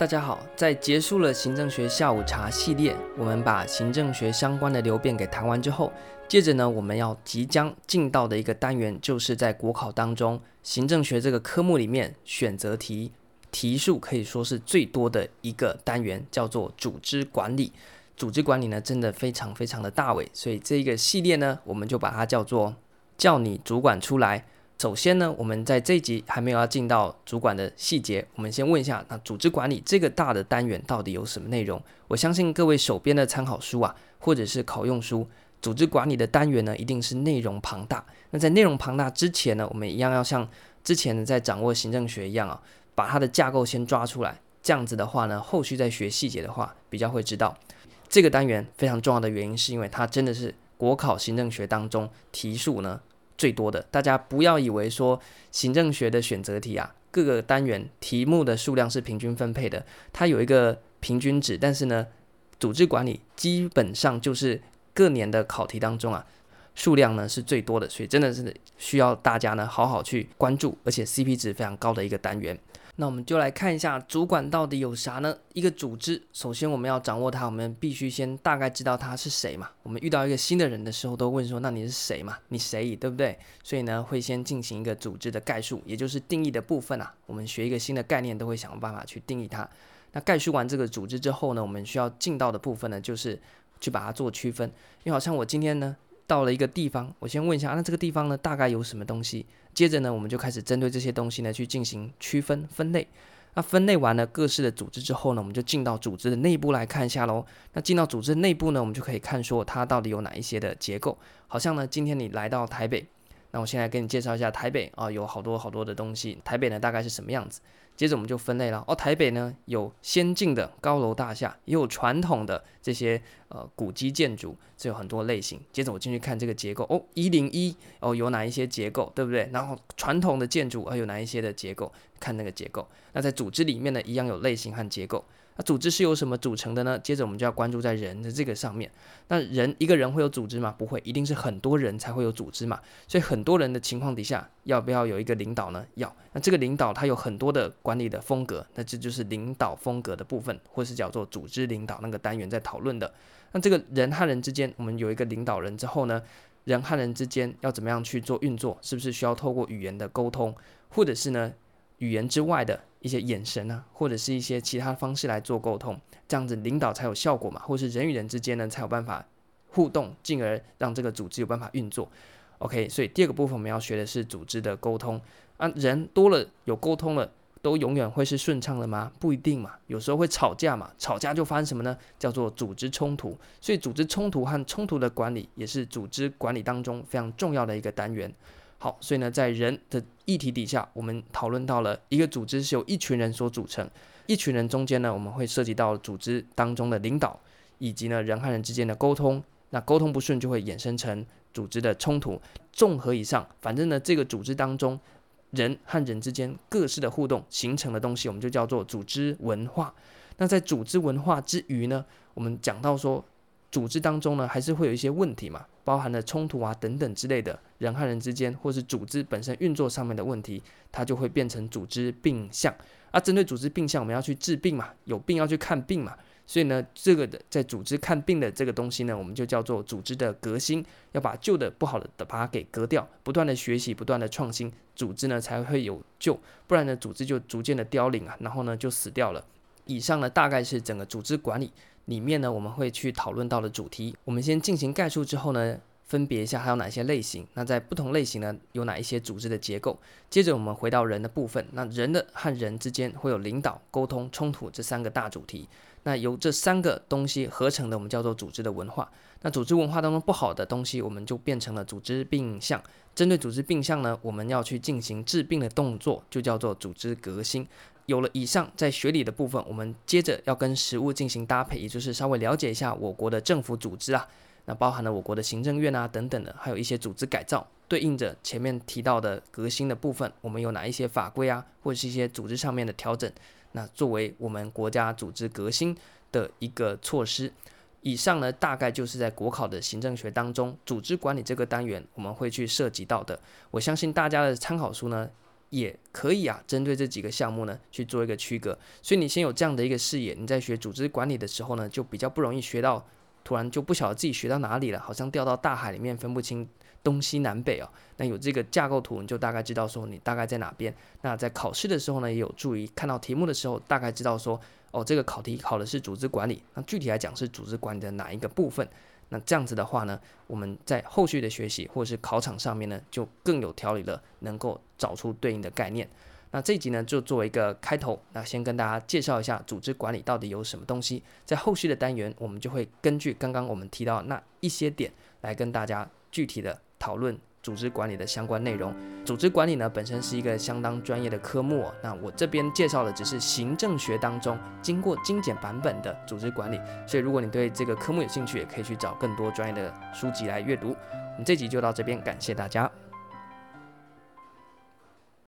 大家好，在结束了行政学下午茶系列，我们把行政学相关的流变给谈完之后，接着呢，我们要即将进到的一个单元，就是在国考当中行政学这个科目里面选择题题数可以说是最多的一个单元，叫做组织管理。组织管理呢，真的非常非常的大伟，所以这一个系列呢，我们就把它叫做叫你主管出来。首先呢，我们在这一集还没有要进到主管的细节，我们先问一下，那组织管理这个大的单元到底有什么内容？我相信各位手边的参考书啊，或者是考用书，组织管理的单元呢，一定是内容庞大。那在内容庞大之前呢，我们一样要像之前呢在掌握行政学一样啊，把它的架构先抓出来。这样子的话呢，后续再学细节的话，比较会知道这个单元非常重要的原因，是因为它真的是国考行政学当中题数呢。最多的，大家不要以为说行政学的选择题啊，各个单元题目的数量是平均分配的，它有一个平均值。但是呢，组织管理基本上就是各年的考题当中啊，数量呢是最多的，所以真的是需要大家呢好好去关注，而且 CP 值非常高的一个单元。那我们就来看一下主管到底有啥呢？一个组织，首先我们要掌握它，我们必须先大概知道他是谁嘛。我们遇到一个新的人的时候，都问说：“那你是谁嘛？你谁？对不对？”所以呢，会先进行一个组织的概述，也就是定义的部分啊。我们学一个新的概念，都会想办法去定义它。那概述完这个组织之后呢，我们需要进到的部分呢，就是去把它做区分。因为好像我今天呢。到了一个地方，我先问一下，那这个地方呢，大概有什么东西？接着呢，我们就开始针对这些东西呢去进行区分分类。那分类完了各式的组织之后呢，我们就进到组织的内部来看一下喽。那进到组织内部呢，我们就可以看说它到底有哪一些的结构。好像呢，今天你来到台北，那我现在给你介绍一下台北啊，有好多好多的东西。台北呢，大概是什么样子？接着我们就分类了哦，台北呢有先进的高楼大厦，也有传统的这些呃古迹建筑，这有很多类型。接着我进去看这个结构哦，一零一哦有哪一些结构，对不对？然后传统的建筑啊有哪一些的结构，看那个结构。那在组织里面呢，一样有类型和结构。那组织是由什么组成的呢？接着我们就要关注在人的这个上面。那人一个人会有组织吗？不会，一定是很多人才会有组织嘛。所以很多人的情况底下，要不要有一个领导呢？要。那这个领导他有很多的管理的风格，那这就是领导风格的部分，或是叫做组织领导那个单元在讨论的。那这个人和人之间，我们有一个领导人之后呢，人和人之间要怎么样去做运作？是不是需要透过语言的沟通，或者是呢？语言之外的一些眼神啊，或者是一些其他方式来做沟通，这样子领导才有效果嘛，或是人与人之间呢才有办法互动，进而让这个组织有办法运作。OK，所以第二个部分我们要学的是组织的沟通啊，人多了有沟通了，都永远会是顺畅的吗？不一定嘛，有时候会吵架嘛，吵架就发生什么呢？叫做组织冲突。所以组织冲突和冲突的管理也是组织管理当中非常重要的一个单元。好，所以呢，在人的议题底下，我们讨论到了一个组织是由一群人所组成，一群人中间呢，我们会涉及到组织当中的领导，以及呢人和人之间的沟通，那沟通不顺就会衍生成组织的冲突。综合以上，反正呢，这个组织当中人和人之间各式的互动形成的东西，我们就叫做组织文化。那在组织文化之余呢，我们讲到说。组织当中呢，还是会有一些问题嘛，包含了冲突啊等等之类的，人和人之间，或是组织本身运作上面的问题，它就会变成组织病象。啊，针对组织病象，我们要去治病嘛，有病要去看病嘛，所以呢，这个的在组织看病的这个东西呢，我们就叫做组织的革新，要把旧的不好的把它给革掉，不断的学习，不断的创新，组织呢才会有救，不然呢，组织就逐渐的凋零啊，然后呢就死掉了。以上呢，大概是整个组织管理。里面呢，我们会去讨论到的主题。我们先进行概述之后呢，分别一下还有哪些类型。那在不同类型呢，有哪一些组织的结构？接着我们回到人的部分。那人的和人之间会有领导、沟通、冲突这三个大主题。那由这三个东西合成的，我们叫做组织的文化。那组织文化当中不好的东西，我们就变成了组织病象。针对组织病象呢，我们要去进行治病的动作，就叫做组织革新。有了以上，在学理的部分，我们接着要跟实务进行搭配，也就是稍微了解一下我国的政府组织啊，那包含了我国的行政院啊等等的，还有一些组织改造，对应着前面提到的革新的部分，我们有哪一些法规啊，或者是一些组织上面的调整，那作为我们国家组织革新的一个措施。以上呢，大概就是在国考的行政学当中，组织管理这个单元我们会去涉及到的。我相信大家的参考书呢。也可以啊，针对这几个项目呢去做一个区隔。所以你先有这样的一个视野，你在学组织管理的时候呢，就比较不容易学到，突然就不晓得自己学到哪里了，好像掉到大海里面分不清东西南北哦。那有这个架构图，你就大概知道说你大概在哪边。那在考试的时候呢，也有助于看到题目的时候，大概知道说哦，这个考题考的是组织管理，那具体来讲是组织管理的哪一个部分。那这样子的话呢，我们在后续的学习或者是考场上面呢，就更有条理了，能够找出对应的概念。那这一集呢，就作为一个开头，那先跟大家介绍一下组织管理到底有什么东西。在后续的单元，我们就会根据刚刚我们提到那一些点，来跟大家具体的讨论。组织管理的相关内容，组织管理呢本身是一个相当专业的科目。那我这边介绍的只是行政学当中经过精简版本的组织管理，所以如果你对这个科目有兴趣，也可以去找更多专业的书籍来阅读。我们这集就到这边，感谢大家。